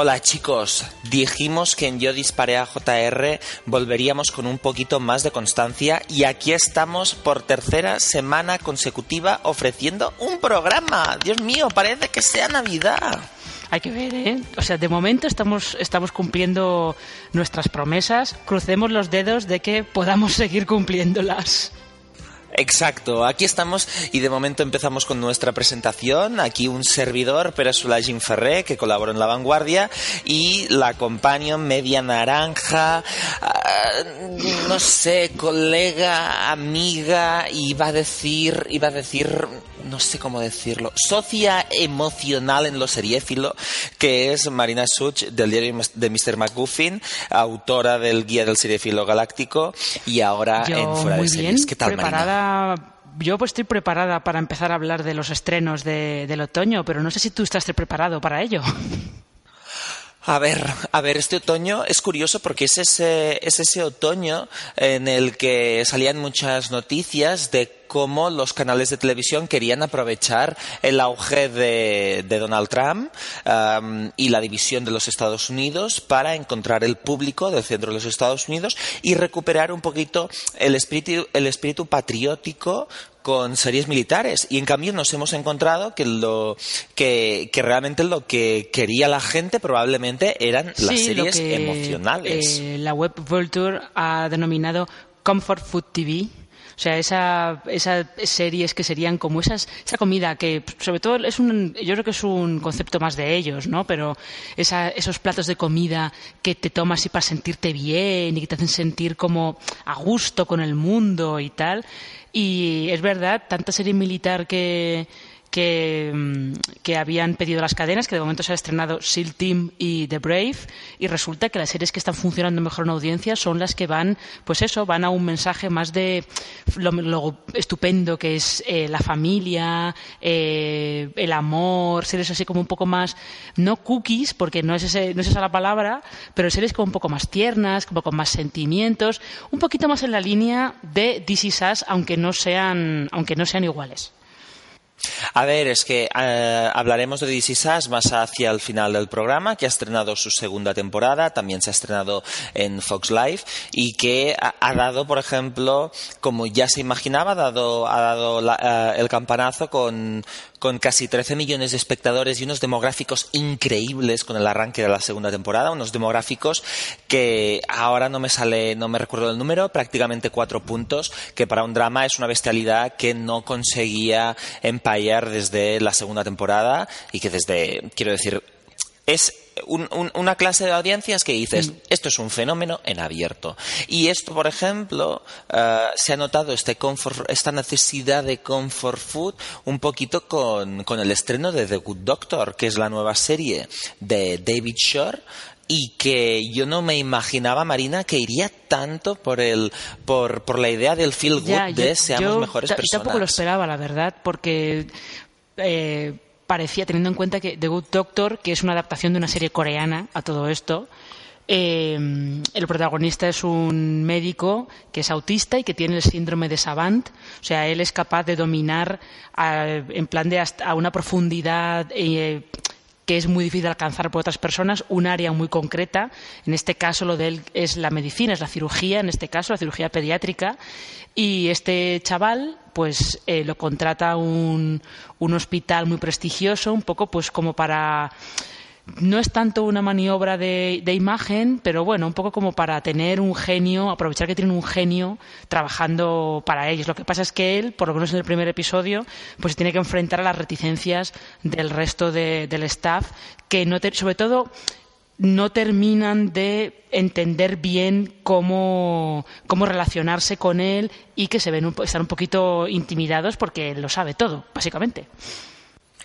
Hola chicos, dijimos que en Yo disparé a JR volveríamos con un poquito más de constancia y aquí estamos por tercera semana consecutiva ofreciendo un programa. Dios mío, parece que sea Navidad. Hay que ver, ¿eh? O sea, de momento estamos, estamos cumpliendo nuestras promesas. Crucemos los dedos de que podamos seguir cumpliéndolas. Exacto, aquí estamos y de momento empezamos con nuestra presentación. Aquí un servidor, Peresula Jim Ferré, que colabora en La Vanguardia, y la companion media naranja, ah, no sé, colega, amiga, iba a decir, iba a decir, no sé cómo decirlo, socia emocional en lo seriéfilo, que es Marina Such, del diario de Mr. McGuffin, autora del Guía del Seriéfilo Galáctico, y ahora en Fuera de Series. ¿Qué tal, Marina? yo pues estoy preparada para empezar a hablar de los estrenos del otoño, pero no sé si tú estás preparado para ello. A ver, a ver, este otoño es curioso porque es ese, es ese otoño en el que salían muchas noticias de cómo los canales de televisión querían aprovechar el auge de, Donald Trump um, y la división de los Estados Unidos para encontrar el público del centro de los Estados Unidos y recuperar un poquito el espíritu, el espíritu patriótico con series militares y en cambio nos hemos encontrado que lo que, realmente lo que quería la gente probablemente eran las series emocionales. Eh, la web Vulture ha denominado Comfort Food TV sea, esa, esas series que serían como esas, esa comida que, sobre todo, es un, yo creo que es un concepto más de ellos, ¿no? Pero esa, esos platos de comida que te tomas y para sentirte bien y que te hacen sentir como a gusto con el mundo y tal. Y es verdad, tanta serie militar que, Mm, que, habían pedido las cadenas, que de momento se ha estrenado SEAL Team y The Brave, y resulta que las series que están funcionando mejor en audiencia son las que van, pues eso, van a un mensaje más de lo, estupendo que es eh, la familia, eh, el amor, series así como un poco más, no cookies, porque no es, ese, no es esa la palabra, pero series como un poco más tiernas, como con más sentimientos, un poquito más en la línea de Is Us, aunque no sean, aunque no sean iguales. A ver, es que eh, hablaremos de DC Sass más hacia el final del programa, que ha estrenado su segunda temporada, también se ha estrenado en Fox Live y que ha, dado, por ejemplo, como ya se imaginaba, ha dado, ha dado eh, el campanazo con, con casi 13 millones de espectadores y unos demográficos increíbles con el arranque de la segunda temporada, unos demográficos que ahora no me sale, no me recuerdo el número, prácticamente cuatro puntos, que para un drama es una bestialidad que no conseguía empallar desde la segunda temporada y que desde, quiero decir, es una clase de audiencias que dices, mm. esto es un fenómeno en abierto. Y esto, por ejemplo, eh, se ha notado este esta necesidad de comfort food un poquito con, el estreno de The Good Doctor, que es la nueva serie de David Shore, y que yo no me imaginaba, Marina, que iría tanto por el por, por la idea del feel good de seamos mejores personas. Yo tampoco lo esperaba, la verdad, porque eh, parecía, teniendo en cuenta que The Good Doctor, que es una adaptación de una serie coreana a todo esto, eh, el protagonista es un médico que es autista y que tiene el síndrome de Savant. O sea, él es capaz de dominar en plan de hasta a una profundidad eh, que es muy difícil alcanzar por otras personas, un área muy concreta. En este caso, lo de él es la medicina, es la cirugía, en este caso, la cirugía pediátrica. Y este chaval, pues eh, lo contrata un, un hospital muy prestigioso, un poco pues como para no es tanto una maniobra de, imagen, pero bueno, un poco como para tener un genio, aprovechar que tienen un genio trabajando para ellos. Lo que pasa es que él, por lo menos en el primer episodio, pues tiene que enfrentar a las reticencias del resto del staff, que no sobre todo no terminan de entender bien cómo, cómo relacionarse con él y que se ven están un poquito intimidados porque lo sabe todo, básicamente.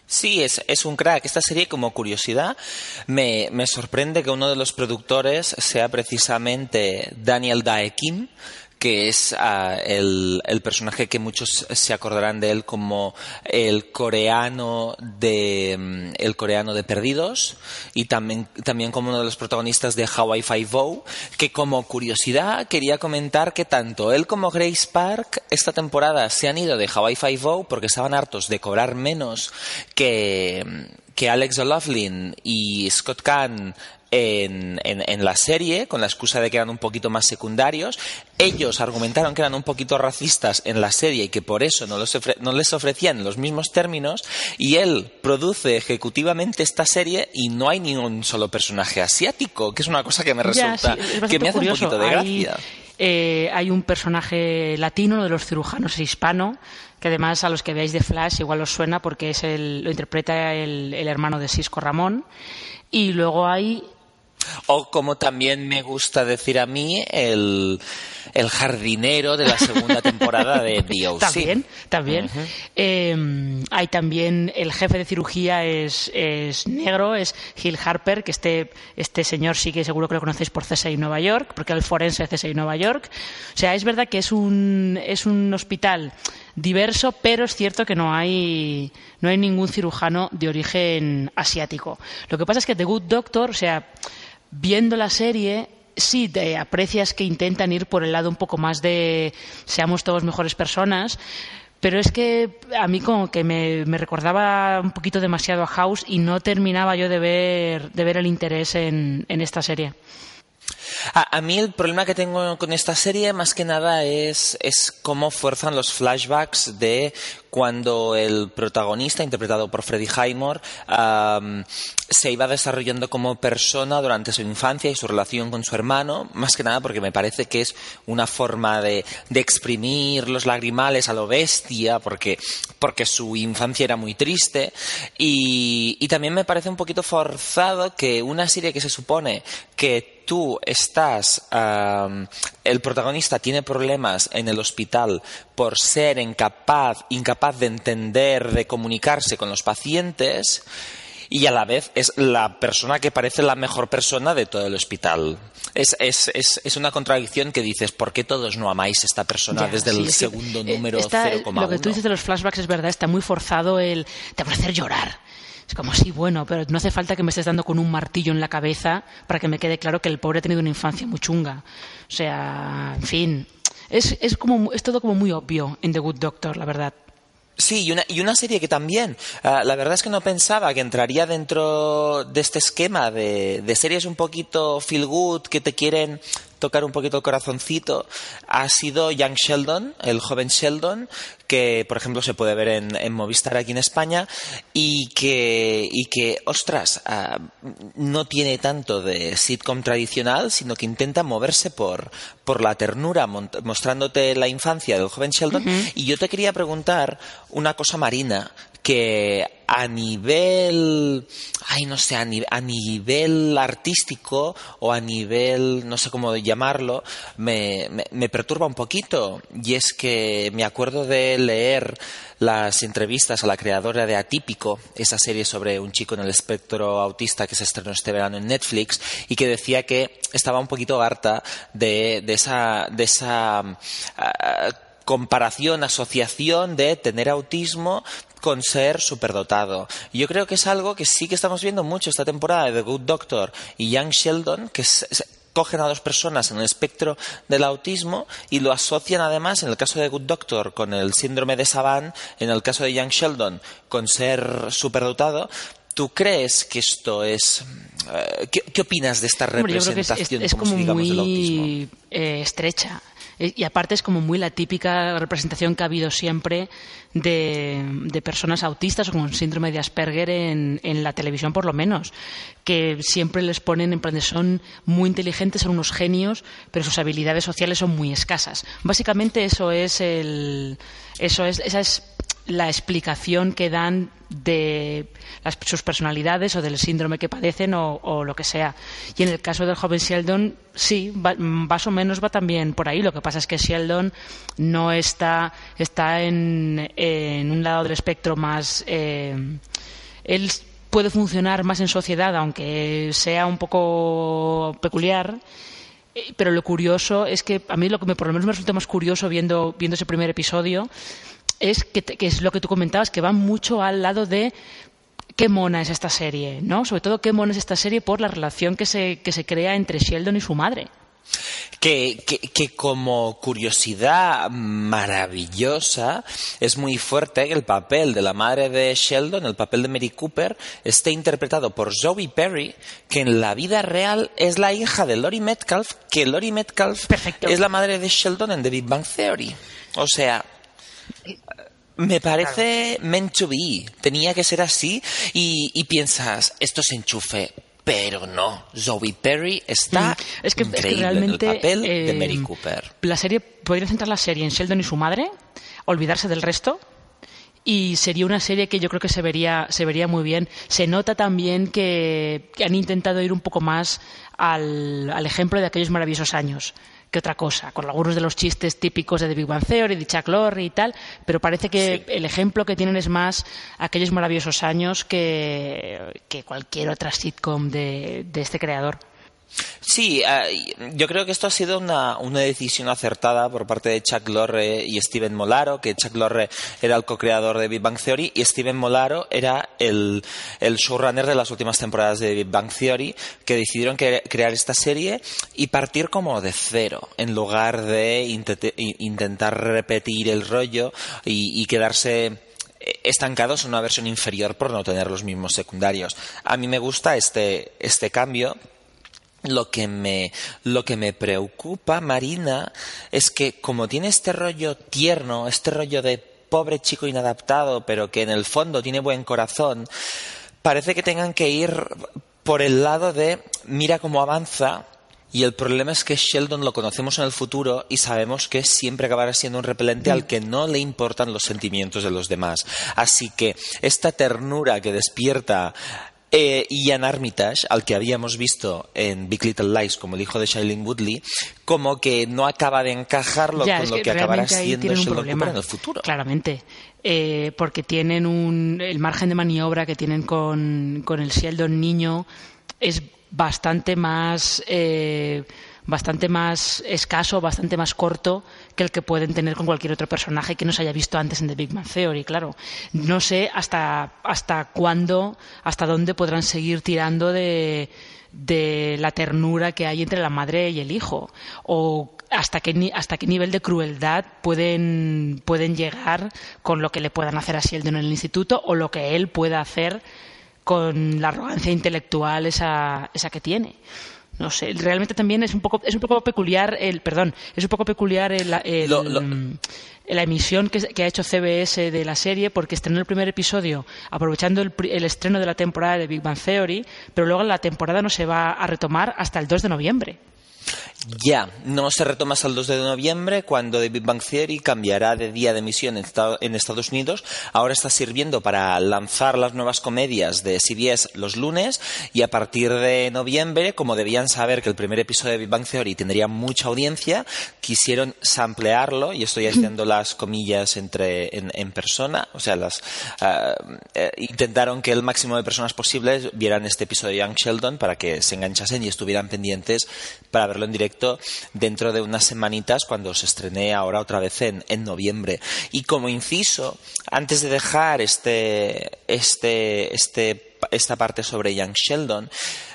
Sí, es, es, un crack. Esta serie, como curiosidad, me, me, sorprende que uno de los productores sea precisamente Daniel Daekim, que es ah, el, personaje que muchos se acordarán de él como el coreano de mm, el coreano de Perdidos y también, también como uno de los protagonistas de Hawaii Five-O, que como curiosidad quería comentar que tanto él como Grace Park esta temporada se han ido de Hawaii Five-O porque estaban hartos de cobrar menos que que Alex O'Loughlin y Scott Kahn en, en, la serie, con la excusa de que eran un poquito más secundarios. Ellos argumentaron que eran un poquito racistas en la serie y que por eso no, no les ofrecían los mismos términos. Y él produce ejecutivamente esta serie y no hay ni un solo personaje asiático, que es una cosa que me resulta, que me hace un poquito de gracia. Eh, hay un personaje latino, uno de los cirujanos hispano, que además a los que veáis de Flash igual os suena porque es el, lo interpreta el, el hermano de Cisco Ramón. Y luego hay o como también me gusta decir a mí, el, el jardinero de la segunda temporada de DOC. También, también. Em, hay también el jefe de cirugía es, es, negro, es Gil Harper, que este, este señor sí que seguro que lo conocéis por CSI Nueva York, porque el forense de CSI Nueva York. O sea, es verdad que es un, es un hospital diverso, pero es cierto que no hay, no hay ningún cirujano de origen asiático. Lo que pasa es que The Good Doctor, o sea, viendo la serie, sí te aprecias que intentan ir por el lado un poco más de seamos todos mejores personas, pero es que a mí como que me, recordaba un poquito demasiado a House y no terminaba yo de ver, de ver el interés en, en esta serie. A, mí el problema que tengo con esta serie más que nada es, es cómo fuerzan los flashbacks de cuando el protagonista, interpretado por Freddie Highmore, se iba desarrollando como persona durante su infancia y su relación con su hermano, más que nada porque me parece que es una forma de, exprimir los lagrimales a lo bestia, porque, porque su infancia era muy triste, y también me parece un poquito forzado que una serie que se supone que tú estás, el protagonista tiene problemas en el hospital por ser incapaz, incapaz de entender, de comunicarse con los pacientes, y a la vez es la persona que parece la mejor persona de todo el hospital. Es, es, es, es una contradicción que dices, ¿por qué todos no amáis a esta persona desde el segundo eh, número 0,1? Lo que tú dices de los flashbacks es verdad, está muy forzado el... te va a hacer llorar es como, sí, bueno, pero no hace falta que me estés dando con un martillo en la cabeza para que me quede claro que el pobre ha tenido una infancia muy chunga. O sea, en fin, es, es, como, es todo como muy obvio en The Good Doctor, la verdad. Sí, y una, y una serie que también, ah, la verdad es que no pensaba que entraría dentro de este esquema de, de series un poquito feel good que te quieren tocar un poquito el corazoncito ha sido Young Sheldon, el joven Sheldon, que por ejemplo se puede ver en, Movistar aquí en España y que, y que ostras, ah, no tiene tanto de sitcom tradicional, sino que intenta moverse por, por la ternura, mostrándote la infancia del joven Sheldon. Y yo te quería preguntar una cosa marina que a nivel, ay, no sé, a, nivel artístico o a nivel, no sé cómo llamarlo, me, me, perturba un poquito. Y es que me acuerdo de leer las entrevistas a la creadora de Atípico, esa serie sobre un chico en el espectro autista que se estrenó este verano en Netflix, y que decía que estaba un poquito harta de, de esa, de esa ah, comparación, asociación de tener autismo con ser superdotado. Yo creo que es algo que sí que estamos viendo mucho esta temporada de The Good Doctor y Young Sheldon, que cogen a dos personas en el espectro del autismo y lo asocian además, en el caso de Good Doctor, con el síndrome de Savant, en el caso de Young Sheldon, con ser superdotado. ¿Tú crees que esto es... Eh, ¿qué, opinas de esta representación, es, como muy eh, estrecha Eh, y aparte es como muy la típica representación que ha habido siempre de, personas autistas o con síndrome de Asperger en, la televisión, por lo menos. Que siempre les ponen en plan de son muy inteligentes, son unos genios, pero sus habilidades sociales son muy escasas. Básicamente eso es el. Eso es, esa es la explicación que dan de sus personalidades o del síndrome que padecen o, lo que sea. Y en el caso del joven Sheldon, sí, más o menos va también por ahí. Lo que pasa es que Sheldon no está, está en, un lado del espectro más. Eh, él puede funcionar más en sociedad, aunque sea un poco peculiar. Eh, pero lo curioso es que a mí lo que me, por lo menos me resulta más curioso viendo, viendo ese primer episodio es que, es lo que tú comentabas, que va mucho al lado de qué mona es esta serie, ¿no? Sobre todo qué mona es esta serie por la relación que se, que se crea entre Sheldon y su madre. Que, que, como curiosidad maravillosa es muy fuerte que el papel de la madre de Sheldon, el papel de Mary Cooper, esté interpretado por Zoe Perry, que en la vida real es la hija de Lori Metcalf, que Lori Metcalf es la madre de Sheldon en The Big Bang Theory. O sea, me parece meant to be. Tenía que ser así. Y, piensas, esto es enchufe. Pero no, Zoe Perry está mm, es que, realmente, en el papel de eh, Mary Cooper. La serie podría centrar la serie en Sheldon y su madre, olvidarse del resto y sería una serie que yo creo que se vería, se vería muy bien. Se nota también que, han intentado ir un poco más al, al, ejemplo de aquellos maravillosos años que otra cosa, con algunos de los chistes típicos de The Big Bang Theory, de Chuck Lorre y tal, pero parece que el ejemplo que tienen es más aquellos maravillosos años que, que cualquier otra sitcom de, de este creador. Sí, eh, yo creo que esto ha sido una, decisión acertada por parte de Chuck Lorre y Steven Molaro, que Chuck Lorre era el co-creador de Big Bang Theory y Steven Molaro era el, showrunner de las últimas temporadas de Big Bang Theory, que decidieron crear esta serie y partir como de cero, en lugar de intentar repetir el rollo y quedarse estancados en una versión inferior por no tener los mismos secundarios. A mí me gusta este, este cambio lo que me lo que me preocupa Marina es que como tiene este rollo tierno este rollo de pobre chico inadaptado pero que en el fondo tiene buen corazón parece que tengan que ir por el lado de mira cómo avanza y el problema es que Sheldon lo conocemos en el futuro y sabemos que siempre acabará siendo un repelente al que no le importan los sentimientos de los demás. Así que esta ternura que despierta eh, Ian Armitage, al que habíamos visto en Big Little Lies como el hijo de Shailene Woodley, como que no acaba de encajarlo con lo que, acabará siendo Sheldon Cooper en el futuro. Claramente. Eh, porque tienen un, el margen de maniobra que tienen con, con el Sheldon niño es bastante más eh, bastante más escaso, bastante más corto que el que pueden tener con cualquier otro personaje que no se haya visto antes en The Big Man Theory, claro. No sé hasta, hasta cuándo, hasta dónde podrán seguir tirando de, de la ternura que hay entre la madre y el hijo o hasta qué, hasta qué nivel de crueldad pueden, pueden llegar con lo que le puedan hacer a Sheldon en el instituto o lo que él pueda hacer con la arrogancia intelectual esa, esa que tiene no sé, realmente también es un poco, es un poco peculiar el, perdón, es un poco peculiar el, la emisión que, ha hecho CBS de la serie porque estrenó el primer episodio aprovechando el, el, estreno de la temporada de Big Bang Theory, pero luego la temporada no se va a retomar hasta el 2 de noviembre. Ya, no se retoma hasta el 2 de noviembre cuando The Big Bang Theory cambiará de día de emisión en Estados Unidos. Ahora está sirviendo para lanzar las nuevas comedias de CBS los lunes y a partir de noviembre, como debían saber que el primer episodio de Big Bang Theory tendría mucha audiencia, quisieron samplearlo y estoy haciendo las comillas entre en, persona, o sea, las ah, eh, intentaron que el máximo de personas posibles vieran este episodio de Young Sheldon para que se enganchasen y estuvieran pendientes para verlo en directo dentro de unas semanitas cuando se estrene ahora otra vez en, en noviembre. Y como inciso, antes de dejar este, este, este esta parte sobre Young Sheldon,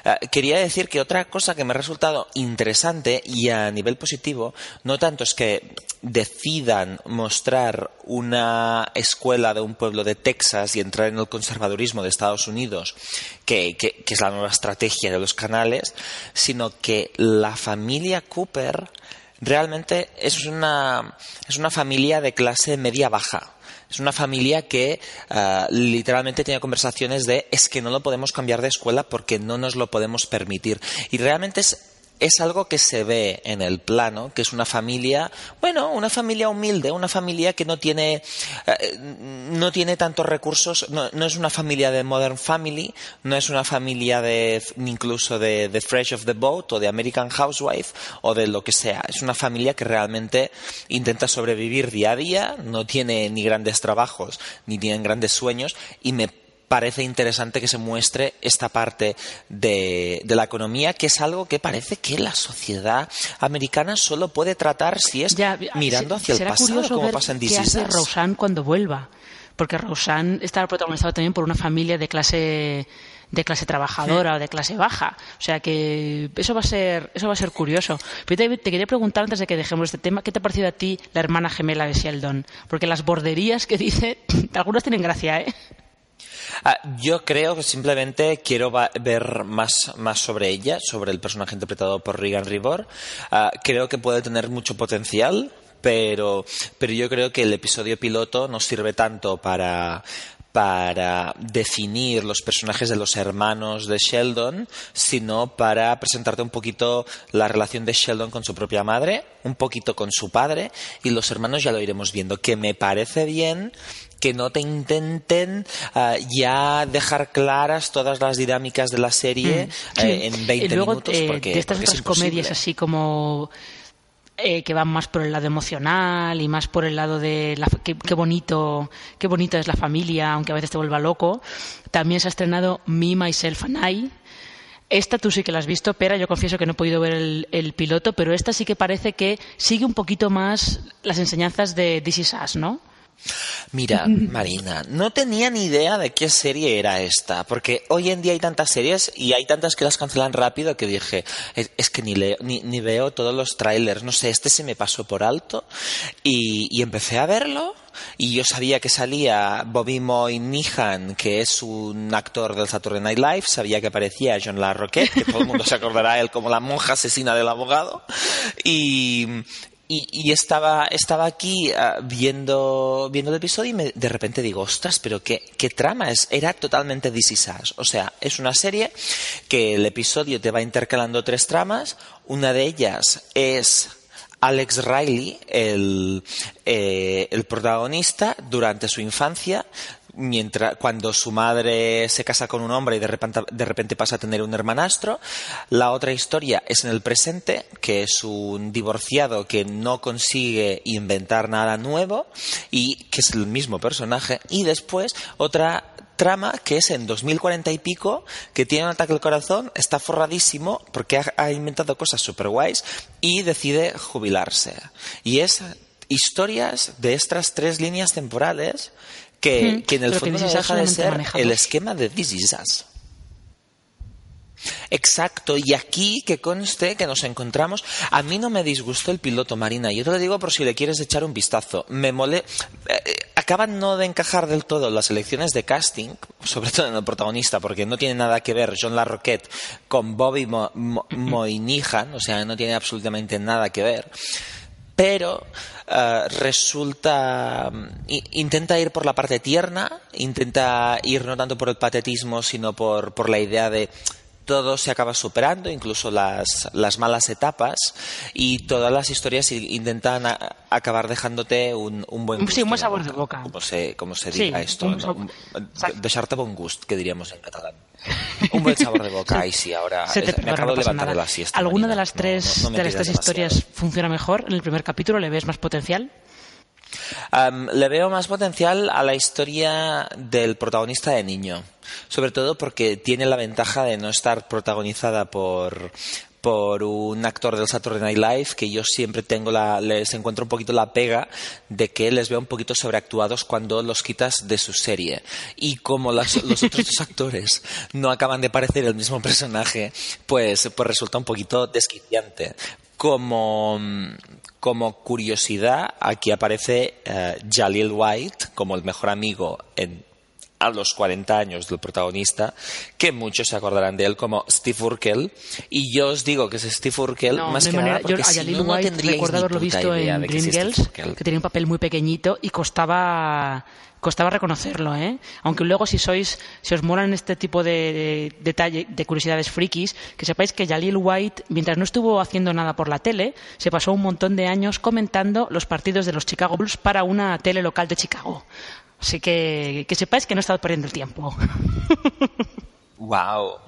eh, quería decir que otra cosa que me ha resultado interesante y a nivel positivo, no tanto es que decidan mostrar una escuela de un pueblo de Texas y entrar en el conservadurismo de Estados Unidos, que, que es la nueva estrategia de los canales, sino que la familia Cooper realmente es una, es una familia de clase media-baja. Es una familia que uh, literalmente tiene conversaciones de es que no lo podemos cambiar de escuela porque no nos lo podemos permitir. Y realmente es es algo que se ve en el plano, que es una familia, bueno, una familia humilde, una familia que no tiene, eh, no tiene tantos recursos, no, no, es una familia de Modern Family, no es una familia de, incluso de, de, Fresh of the Boat o de American Housewife o de lo que sea. Es una familia que realmente intenta sobrevivir día a día, no tiene ni grandes trabajos, ni tienen grandes sueños y me parece interesante que se muestre esta parte de, de, la economía, que es algo que parece que la sociedad americana solo puede tratar si es ya, mirando hacia el pasado, curioso como ver pasa en qué hace Roseanne cuando vuelva. Porque Roseanne está protagonizado también por una familia de clase de clase trabajadora o de clase baja. O sea que eso va a ser eso va a ser curioso. Pero te, te, quería preguntar antes de que dejemos este tema, ¿qué te ha parecido a ti la hermana gemela de Sheldon? Porque las borderías que dice, algunas tienen gracia, ¿eh? Uh, yo creo que simplemente quiero ver más, más, sobre ella, sobre el personaje interpretado por Regan Ribor. Uh, creo que puede tener mucho potencial, pero, pero yo creo que el episodio piloto no sirve tanto para, para definir los personajes de los hermanos de Sheldon, sino para presentarte un poquito la relación de Sheldon con su propia madre, un poquito con su padre, y los hermanos ya lo iremos viendo, que me parece bien que no te intenten uh, ya dejar claras todas las dinámicas de la serie Mm, sí. eh, en 20 y luego, minutos eh, porque, de estas porque otras comedias así como eh, que van más por el lado emocional y más por el lado de la, qué, qué, bonito qué bonita es la familia aunque a veces te vuelva loco también se ha estrenado Me, Myself and I esta tú sí que la has visto, Pera. Yo confieso que no he podido ver el, el, piloto, pero esta sí que parece que sigue un poquito más las enseñanzas de This Is Us, ¿no? Mira, Marina, no tenía ni idea de qué serie era esta, porque hoy en día hay tantas series y hay tantas que las cancelan rápido que dije, es, es que ni, leo, ni, ni, veo todos los trailers, no sé, este se me pasó por alto y, y empecé a verlo y yo sabía que salía Bobby Moynihan, que es un actor del Saturday Night Live, sabía que aparecía John LaRoquette, que todo el mundo se acordará de él como la monja asesina del abogado, y, y, estaba, estaba aquí uh, viendo, viendo el episodio y me, de repente digo, ostras, pero qué, qué trama es. Era totalmente This Is Us. O sea, es una serie que el episodio te va intercalando tres tramas. Una de ellas es Alex Riley, el, eh, el protagonista, durante su infancia, mientras cuando su madre se casa con un hombre y de repente, de repente, pasa a tener un hermanastro. La otra historia es en el presente, que es un divorciado que no consigue inventar nada nuevo y que es el mismo personaje. Y después otra trama que es en 2040 y pico, que tiene un ataque al corazón, está forradísimo porque ha, ha inventado cosas super guays y decide jubilarse. Y es historias de estas tres líneas temporales que, Mm, que en el fondo no deja de ser el esquema de This Is Us. Exacto, y aquí que conste que nos encontramos, a mí no me disgustó el piloto Marina, yo te lo digo por si le quieres echar un vistazo, me mole, eh, acaban no de encajar del todo las elecciones de casting, sobre todo en el protagonista, porque no tiene nada que ver John LaRoquette con Bobby Mo Mo Moynihan, o sea, no tiene absolutamente nada que ver, pero uh, resulta intenta ir por la parte tierna intenta ir no tanto por el patetismo sino por, por la idea de todo se acaba superando, incluso las, las, malas etapas, y todas las historias intentan a, acabar dejándote un, un buen gusto. Sí, un buen sabor de boca. Como se, como se diga sí, esto, un ¿no? Deixar-te bon gust, que diríamos en catalán. Un buen sabor de boca, y sí, ahora se te me acabo no de levantar de la siesta. ¿Alguna Marina. de las tres, no, no, de las tres historias funciona mejor? ¿En el primer capítulo le ves más potencial? Um, le veo más potencial a la historia del protagonista de niño, sobre todo porque tiene la ventaja de no estar protagonizada por por un actor del Saturday Night Live que yo siempre tengo la, les encuentro un poquito la pega de que les veo un poquito sobreactuados cuando los quitas de su serie. Y como los otros dos actores no acaban de parecer el mismo personaje pues, pues resulta un poquito desquiciante. Como, como curiosidad, aquí aparece uh, Jalil White como el mejor amigo en a los 40 años del protagonista, que muchos se acordarán de él como Steve Urkel. Y yo os digo que es Steve Urkel más que nada porque yo, si no, no recuerdo haberlo visto en que Green Steve Girls, que tenía un papel muy pequeñito y costaba costaba reconocerlo, ¿eh? Aunque luego si sois, si os molan este tipo de, de detalle, de curiosidades frikis, que sepáis que Jalil White, mientras no estuvo haciendo nada por la tele, se pasó un montón de años comentando los partidos de los Chicago Bulls para una tele local de Chicago. Así que que sepáis que no he estado perdiendo el tiempo. Wow.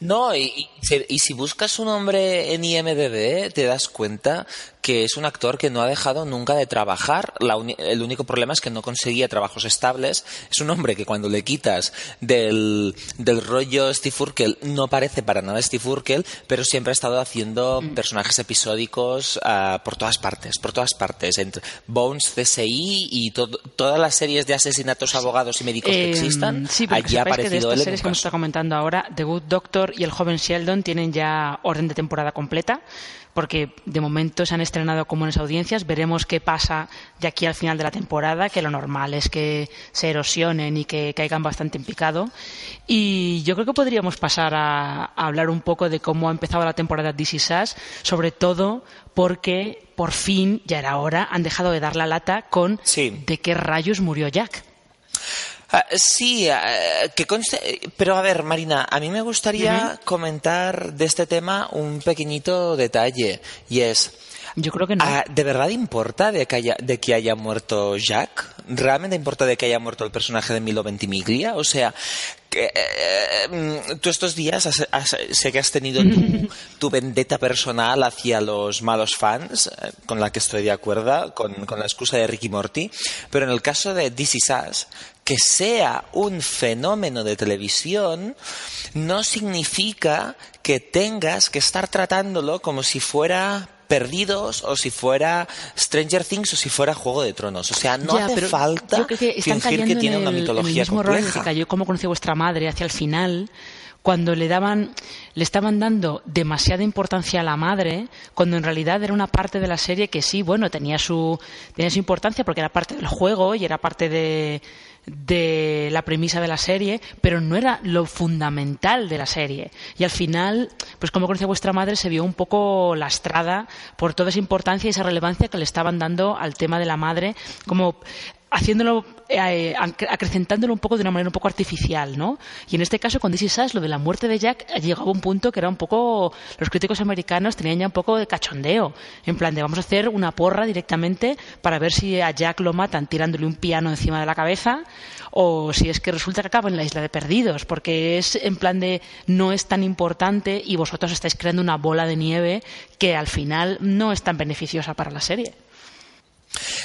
No, y, y y si buscas un hombre en IMDB, te das cuenta que es un actor que no ha dejado nunca de trabajar. La uni- el único problema es que no conseguía trabajos estables. Es un hombre que cuando le quitas del, del rollo Steve Urkel no parece para nada Steve Urkel, pero siempre ha estado haciendo personajes episódicos ah, por todas partes, por todas partes. Entre Bones, CSI y to- todas las series de asesinatos, abogados y médicos que Eh, existan, sí, allí ha sepáis que de aparecido estas él series que estado comentando ahora, The Good Doctor y El joven Sheldon tienen ya orden de temporada completa, porque de momento se han estrenado como en las audiencias. Veremos qué pasa de aquí al final de la temporada, que lo normal es que se erosionen y que caigan bastante en picado. Y yo creo que podríamos pasar a, a hablar un poco de cómo ha empezado la temporada Is Us, sobre todo porque por fin, ya era hora, han dejado de dar la lata con Sí. de qué rayos murió Jack. Ah, sí, ah, que conste, pero a ver, Marina, a mí me gustaría comentar de este tema un pequeñito detalle y es, Yo creo que no. ah, ¿de verdad importa de que, haya, de que haya muerto Jack? ¿Realmente importa de que haya muerto el personaje de Milo Ventimiglia? O sea, que, eh, mm, tú estos días has- has- sé que has tenido tu, tu vendetta personal hacia los malos fans, eh, con la que estoy de acuerdo, con, con la excusa de Ricky Morty, pero en el caso de This Is Us, que sea un fenómeno de televisión no significa que tengas que estar tratándolo como si fuera Perdidos o si fuera Stranger Things o si fuera Juego de Tronos. O sea, no Ya, hace falta yo creo que están fingir cayendo que tiene en una el, el mitología compleja. cayó como conoció vuestra madre hacia el final cuando le daban le estaban dando demasiada importancia a la madre cuando en realidad era una parte de la serie que sí bueno tenía su tenía su importancia porque era parte del juego y era parte de de la premisa de la serie, pero no era lo fundamental de la serie. Y al final, pues como conocía vuestra madre, se vio un poco lastrada por toda esa importancia y esa relevancia que le estaban dando al tema de la madre, como haciéndolo, eh, ac- acrecentándolo un poco de una manera un poco artificial, ¿no? Y en este caso, con Is Us, lo de la muerte de Jack llegaba a un punto que era un poco, los críticos americanos tenían ya un poco de cachondeo, en plan de vamos a hacer una porra directamente para ver si a Jack lo matan tirándole un piano encima de la cabeza o si es que resulta que acaba en la isla de perdidos, porque es en plan de no es tan importante y vosotros estáis creando una bola de nieve que al final no es tan beneficiosa para la serie.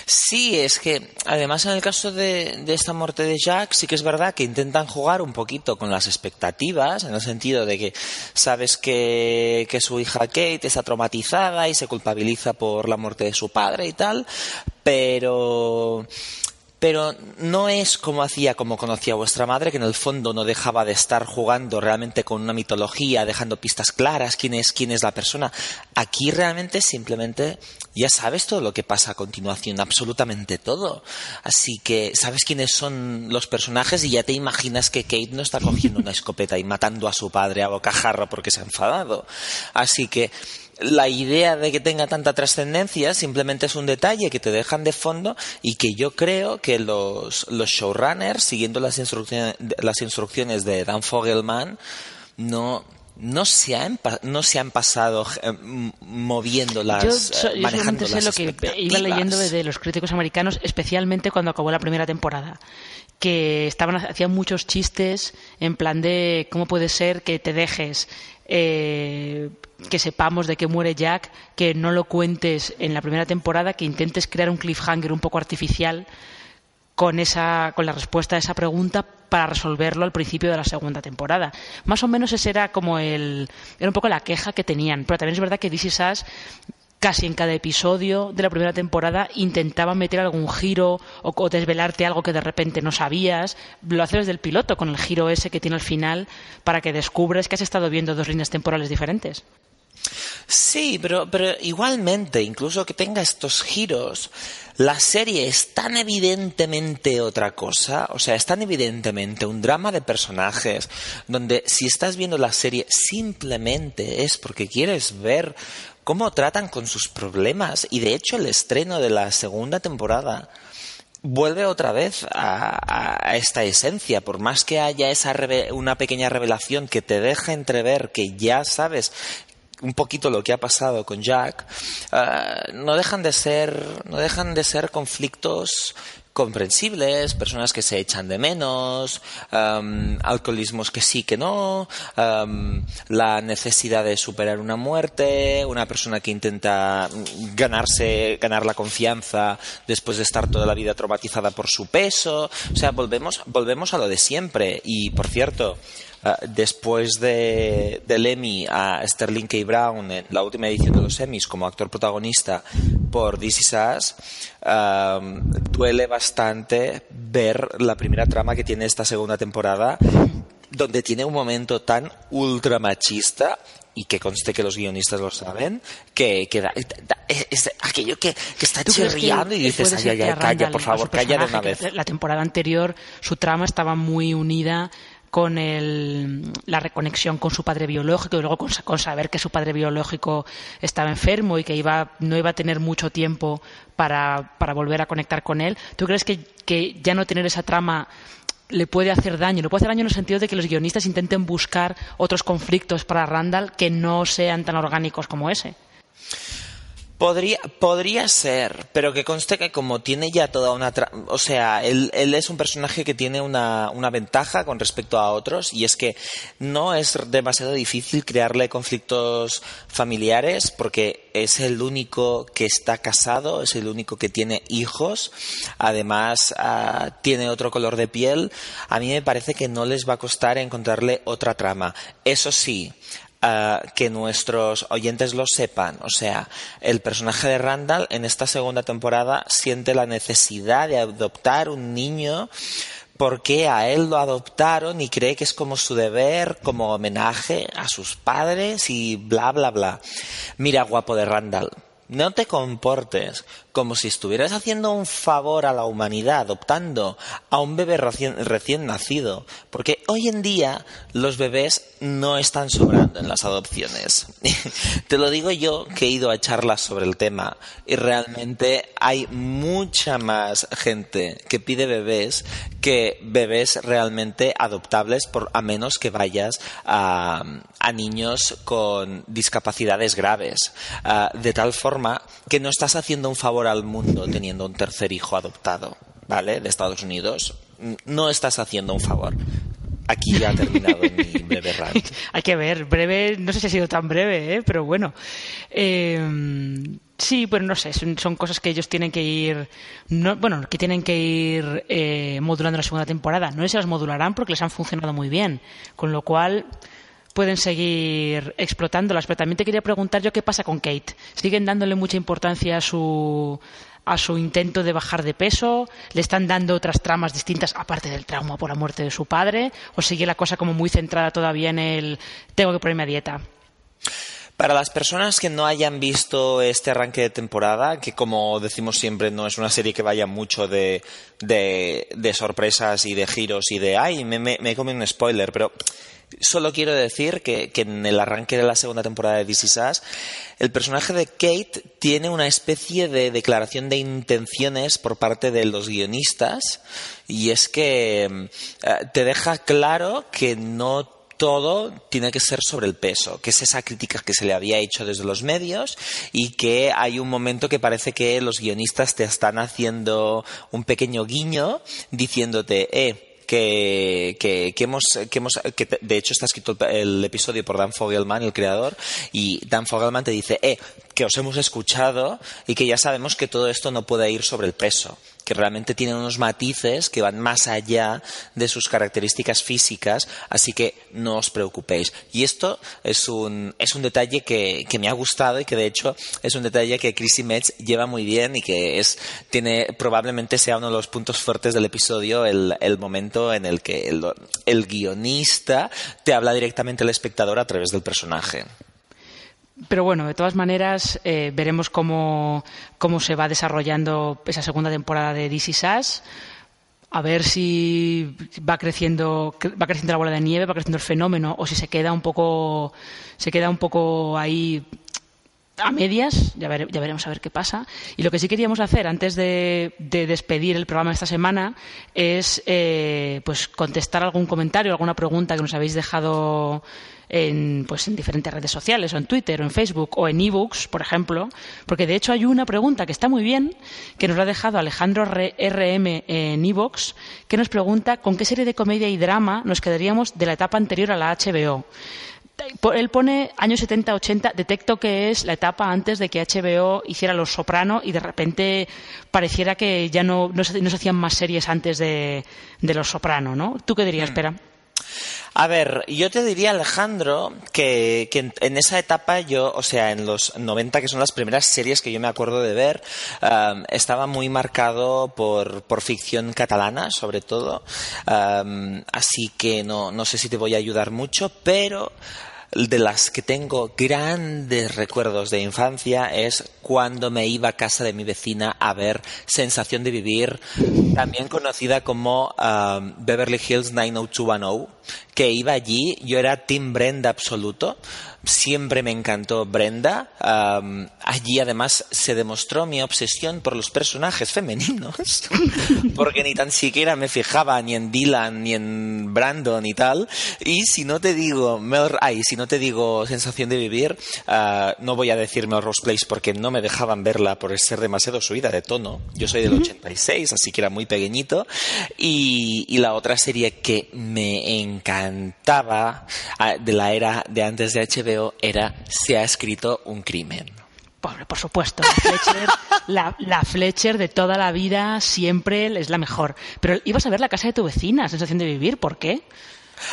Sí, es que además en el caso de, esta muerte de Jack sí que es verdad que intentan jugar un poquito con las expectativas, en el sentido de que sabes que su hija Kate está traumatizada y se culpabiliza por la muerte de su padre y tal, pero pero no es como hacía, como conocía vuestra madre, que en el fondo no dejaba de estar jugando realmente con una mitología, dejando pistas claras, quién es, quién es la persona. Aquí realmente simplemente ya sabes todo lo que pasa a continuación, absolutamente todo. Así que sabes quiénes son los personajes y ya te imaginas que Kate no está cogiendo una escopeta y matando a su padre a bocajarro porque se ha enfadado. Así que la idea de que tenga tanta trascendencia simplemente es un detalle que te dejan de fondo y que yo creo que los, los showrunners, siguiendo las instrucciones, las instrucciones de Dan Fogelman, no, no se han, no se han pasado eh, moviendo las, yo, eh, so- yo manejando sé las lo que iba leyendo de, de los críticos americanos, especialmente cuando acabó la primera temporada, que estaban hacían muchos chistes en plan de cómo puede ser que te dejes eh, que sepamos de que muere Jack, que no lo cuentes en la primera temporada, que intentes crear un cliffhanger un poco artificial con esa con la respuesta a esa pregunta para resolverlo al principio de la segunda temporada. Más o menos ese era como el era un poco la queja que tenían, pero también es verdad que Is Us casi en cada episodio de la primera temporada intentaba meter algún giro o, o desvelarte algo que de repente no sabías. Lo hace desde el piloto con el giro ese que tiene al final para que descubres que has estado viendo dos líneas temporales diferentes. Sí, pero, pero igualmente, incluso que tenga estos giros, la serie es tan evidentemente otra cosa, o sea, es tan evidentemente un drama de personajes, donde si estás viendo la serie simplemente es porque quieres ver cómo tratan con sus problemas, y de hecho el estreno de la segunda temporada vuelve otra vez a, esta esencia, por más que haya esa una pequeña revelación que te deja entrever que ya sabes un poquito lo que ha pasado con Jack, eh, no dejan de ser, no dejan de ser conflictos comprensibles, personas que se echan de menos, um, alcoholismos que sí, que no, la necesidad de superar una muerte, una persona que intenta ganarse, ganar la confianza después de estar toda la vida traumatizada por su peso. O sea, volvemos, volvemos a lo de siempre. Y, por cierto, después de, del Emmy a Sterling K. Brown en la última edición de los Emmys como actor protagonista por This Is Us, duele bastante ver la primera trama que tiene esta segunda temporada, donde tiene un momento tan ultra machista y que conste que los guionistas lo saben, que, es, aquello que, está chirriando y dices, ay, ay, calla, por favor, calla de una vez. La temporada anterior su trama estaba muy unida con el, la reconexión con su padre biológico y luego con, saber que su padre biológico estaba enfermo y que iba, no iba a tener mucho tiempo para, para volver a conectar con él. ¿Tú crees que, que ya no tener esa trama le puede hacer daño. Le puede hacer daño en el sentido de que los guionistas intenten buscar otros conflictos para Randall que no sean tan orgánicos como ese. Podría, podría ser, pero que conste que como tiene ya toda una... o sea, él, él, es un personaje que tiene una, una, ventaja con respecto a otros y es que no es demasiado difícil crearle conflictos familiares porque es el único que está casado, es el único que tiene hijos, además uh, tiene otro color de piel. A mí me parece que no les va a costar encontrarle otra trama. Eso sí, que nuestros oyentes lo sepan. O sea, el personaje de Randall en esta segunda temporada siente la necesidad de adoptar un niño porque a él lo adoptaron y cree que es como su deber, como homenaje a sus padres y bla, bla, bla. Mira, guapo de Randall, no te comportes como si estuvieras haciendo un favor a la humanidad adoptando a un bebé recién, nacido, porque hoy en día los bebés no están sobrando en las adopciones. Te lo digo yo que he ido a charlas sobre el tema y realmente hay mucha más gente que pide bebés que bebés realmente adoptables por a menos que vayas a, niños con discapacidades graves, ah, de tal forma que no estás haciendo un favor al mundo teniendo un tercer hijo adoptado, ¿vale? De Estados Unidos. No estás haciendo un favor. Aquí ya ha terminado mi breve rant. Hay que ver, breve, no sé si ha sido tan breve, ¿eh? pero bueno. Eh, sí, bueno, no sé, son, cosas que ellos tienen que ir, bueno, que tienen que ir eh, modulando la segunda temporada. No sé si las modularán porque les han funcionado muy bien, con lo cual pueden seguir explotándolas. Pero también te quería preguntar yo qué pasa con Kate. ¿Siguen dándole mucha importancia a su, a su intento de bajar de peso? ¿Le están dando otras tramas distintas aparte del trauma por la muerte de su padre? ¿O sigue la cosa como muy centrada todavía en el tengo que ponerme a dieta? Para las personas que no hayan visto este arranque de temporada, que como decimos siempre no es una serie que vaya mucho de, de, sorpresas y de giros y de, ay, me, me, me come un spoiler, pero Solo quiero decir que, en el arranque de la segunda temporada de This Is el personaje de Kate tiene una especie de declaración de intenciones por parte de los guionistas y es que eh, te deja claro que no todo tiene que ser sobre el peso, que es esa crítica que se le había hecho desde los medios y que hay un momento que parece que los guionistas te están haciendo un pequeño guiño diciéndote, eh, que, que, hemos, que hemos, que de hecho está escrito el, episodio por Dan Fogelman, el creador, y Dan Fogelman te dice, eh, que os hemos escuchado y que ya sabemos que todo esto no puede ir sobre el peso que realmente tienen unos matices que van más allá de sus características físicas, así que no os preocupéis. Y esto es un, es un detalle que, que me ha gustado y que de hecho es un detalle que Chrissy Metz lleva muy bien y que es, tiene, probablemente sea uno de los puntos fuertes del episodio, el, el momento en el que el, el guionista te habla directamente al espectador a través del personaje. Pero bueno, de todas maneras, eh, veremos cómo, cómo se va desarrollando esa segunda temporada de DC Sass a ver si va creciendo va creciendo la bola de nieve va creciendo el fenómeno o si se queda un poco se queda un poco ahí a medias, ya, veremos a ver qué pasa. Y lo que sí queríamos hacer antes de, despedir el programa de esta semana es eh, pues contestar algún comentario, alguna pregunta que nos habéis dejado en, pues en diferentes redes sociales, o en Twitter, o en Facebook, o en ebooks, por ejemplo, porque de hecho hay una pregunta que está muy bien, que nos la ha dejado Alejandro RM en ebooks, que nos pregunta con qué serie de comedia y drama nos quedaríamos de la etapa anterior a la HBO. Él pone años 70-80, detecto que es la etapa antes de que HBO hiciera Los Soprano y de repente pareciera que ya no, no, se, hacían más series antes de, Los Soprano, ¿no? ¿Tú qué dirías? Hmm. A ver, yo te diría, Alejandro, que, en, esa etapa yo, o sea, en los 90, que son las primeras series que yo me acuerdo de ver, um, estaba muy marcado por, ficción catalana, sobre todo. Um, así que no, no sé si te voy a ayudar mucho, pero de las que tengo grandes recuerdos de infancia es cuando me iba a casa de mi vecina a ver Sensación de Vivir, también conocida como um, Beverly Hills 90210, que iba allí, yo era Tim Brenda absoluto, siempre me encantó Brenda. allí además se demostró mi obsesión por los personajes femeninos, porque ni tan siquiera me fijaba ni en Dylan ni en Brandon y tal. Y si no te digo ay, si no te digo sensación de vivir, ah, no voy a decir Melrose Place porque no me dejaban verla por ser demasiado subida de tono. Yo soy del 86, así que era muy pequeñito. Y, y la otra serie que me encantaba ah, de la era de antes de HBO era se ha escrito un crimen. Pobre, por supuesto. La Fletcher, de toda la vida siempre es la mejor. Pero ibas a ver la casa de tu vecina, sensación de vivir. ¿Por qué?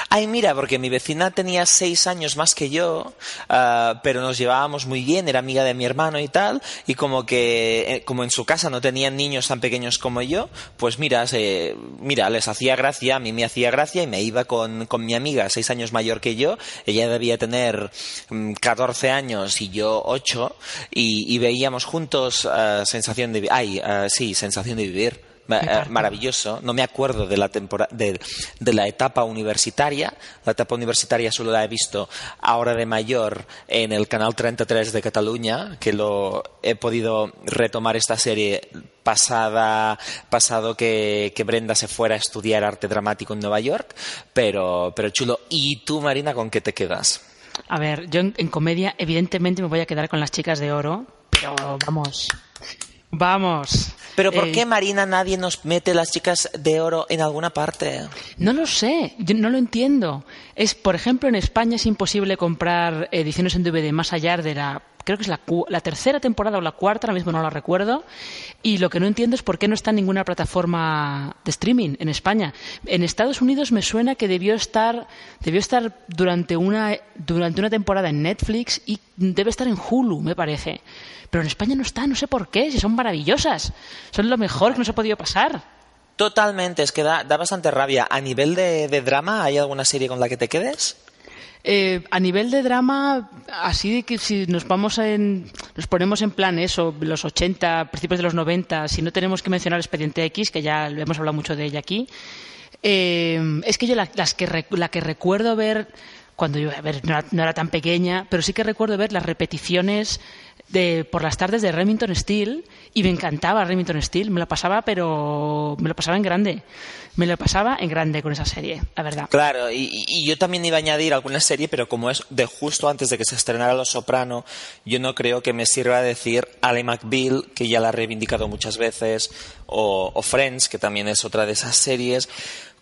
Ay, mira, porque mi vecina tenía seis años más que yo, ah, pero nos llevábamos muy bien, era amiga de mi hermano y tal, y como que, eh, como en su casa no tenían niños tan pequeños como yo, pues mira, mira, les hacía gracia, a mí me hacía gracia y me iba con, mi amiga, seis años mayor que yo, ella debía tener 14 mm, años y yo ocho, y, veíamos juntos ah, sensación de, ay, ah, sí, sensación de vivir. Eh, maravilloso. No me acuerdo de la, de, la etapa universitaria. La etapa universitaria solo la he visto ahora de mayor en el canal 33 de Cataluña, que lo he podido retomar esta serie pasada, pasado que, Brenda se fuera a estudiar arte dramático en Nueva York, pero, pero chulo. ¿Y tú, Marina, con qué te quedas? A ver, yo en comedia evidentemente me voy a quedar con las chicas de oro, pero vamos, vamos. Pero ¿por qué, eh, Marina, nadie nos mete las chicas de oro en alguna parte? No lo sé, yo no lo entiendo. Es, por ejemplo, en España es imposible comprar ediciones en DVD más allá de la creo que es la, la, tercera temporada o la cuarta, ahora mismo no la recuerdo, y lo que no entiendo es por qué no está en ninguna plataforma de streaming en España. En Estados Unidos me suena que debió estar, debió estar durante una, durante una temporada en Netflix y debe estar en Hulu, me parece. Pero en España no está, no sé por qué, si son maravillosas. Son lo mejor que nos ha podido pasar. Totalmente, es que da, bastante rabia. ¿A nivel de, drama hay alguna serie con la que te quedes? Eh, a nivel de drama, así que si nos vamos en, nos ponemos en plan eso, los 80, principios de los 90, si no tenemos que mencionar Expediente X, que ya hemos hablado mucho de ella aquí, eh, es que yo la que recuerdo ver cuando yo, a ver, no era, tan pequeña, pero sí que recuerdo ver las repeticiones de, por las tardes de Remington Steel y me encantaba Remington Steel, me lo pasaba, pero me lo pasaba en grande. Me lo pasaba en grande con esa serie, la verdad. Claro, y, yo también iba a añadir alguna serie, pero como es de justo antes de que se estrenara Los Soprano, yo no creo que me sirva decir Ale McBeal, que ya la he reivindicado muchas veces, o, Friends, que también es otra de esas series,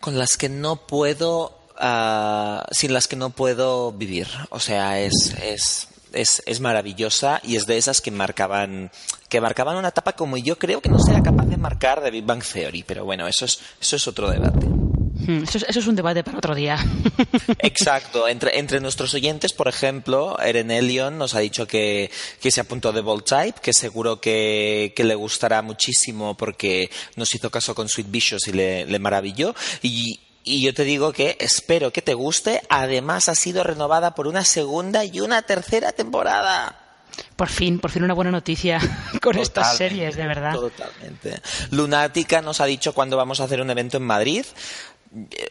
con las que no puedo Ah, sin las que no puedo vivir. O sea, es, es, es, maravillosa y es de esas que marcaban, que marcaban una etapa como yo creo que no sea capaz de marcar de Big Bang Theory. Pero bueno, eso es, eso es otro debate. Hmm, eso es, un debate para otro día. Exacto. Entre, entre nuestros oyentes, por ejemplo, Eren Elion nos ha dicho que, que se apuntó de Bold Type, que seguro que, que, le gustará muchísimo porque nos hizo caso con Sweet Vicious y le, le maravilló. Y y yo te digo que espero que te guste. Además, ha sido renovada por una segunda y una tercera temporada. Por fin, por fin una buena noticia con estas series, de verdad. Totalmente. Lunática nos ha dicho cuándo vamos a hacer un evento en Madrid. Eh,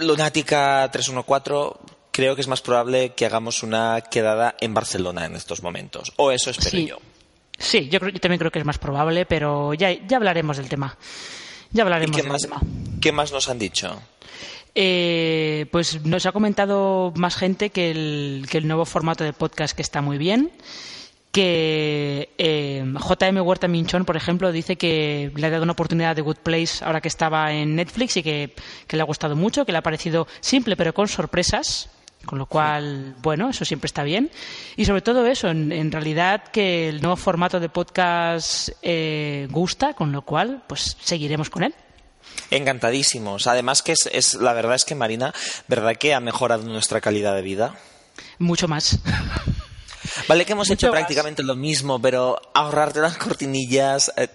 Lunática 314 creo que es más probable que hagamos una quedada en Barcelona en estos momentos. O eso espero yo. Sí, yo, creo, yo también creo que es más probable, pero ya, ya hablaremos del tema. Ya hablaremos qué del más, tema. ¿Qué más nos han dicho? Eh, pues nos ha comentado más gente que el, que el nuevo formato de podcast que está muy bien. Que eh, JM Huerta Minchón, por ejemplo, dice que le ha dado una oportunidad de Good Place ahora que estaba en Netflix y que, que le ha gustado mucho, que le ha parecido simple pero con sorpresas. Con lo cual, bueno, eso siempre está bien. Y sobre todo eso, en, en realidad que el nuevo formato de podcast eh, gusta, con lo cual, pues seguiremos con él. Encantadísimos. Además que es, es, la verdad es que Marina, ¿verdad que ha mejorado nuestra calidad de vida? Mucho más. Vale que hemos Mucho hecho más. prácticamente lo mismo, pero ahorrarte las cortinillas, eh,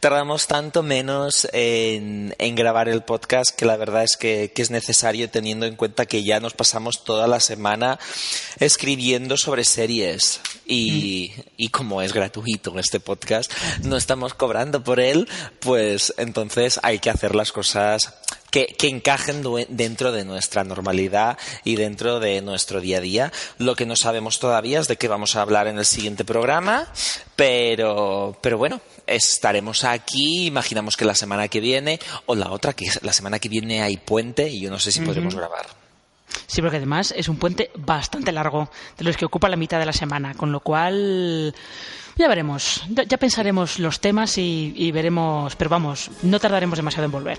tardamos tanto menos en, en grabar el podcast que la verdad es que, que es necesario teniendo en cuenta que ya nos pasamos toda la semana escribiendo sobre series. Y, y como es gratuito este podcast, no estamos cobrando por él, pues entonces hay que hacer las cosas que, que encajen dentro de nuestra normalidad y dentro de nuestro día a día. Lo que no sabemos todavía es de qué vamos a hablar en el siguiente programa, pero, pero bueno, estaremos aquí. Imaginamos que la semana que viene o la otra, que la semana que viene hay puente y yo no sé si podremos grabar. Sí, porque además es un puente bastante largo, de los que ocupa la mitad de la semana, con lo cual ya veremos, ya, pensaremos los temas y, y veremos, pero vamos, no tardaremos demasiado en volver.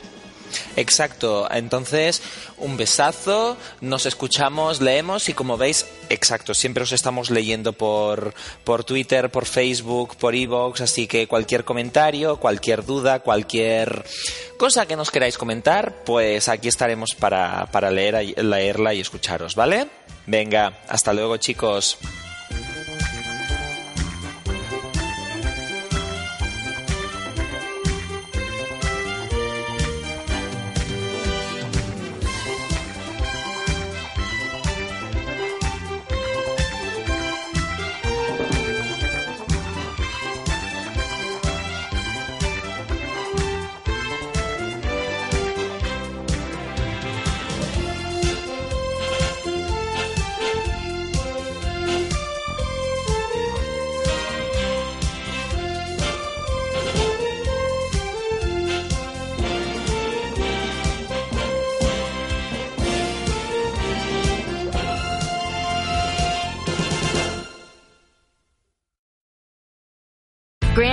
Exacto, entonces un besazo, nos escuchamos, leemos y como veis, exacto, siempre os estamos leyendo por, por Twitter, por Facebook, por Evox, así que cualquier comentario, cualquier duda, cualquier cosa que nos queráis comentar, pues aquí estaremos para, para leer, leerla y escucharos, ¿vale? Venga, hasta luego chicos.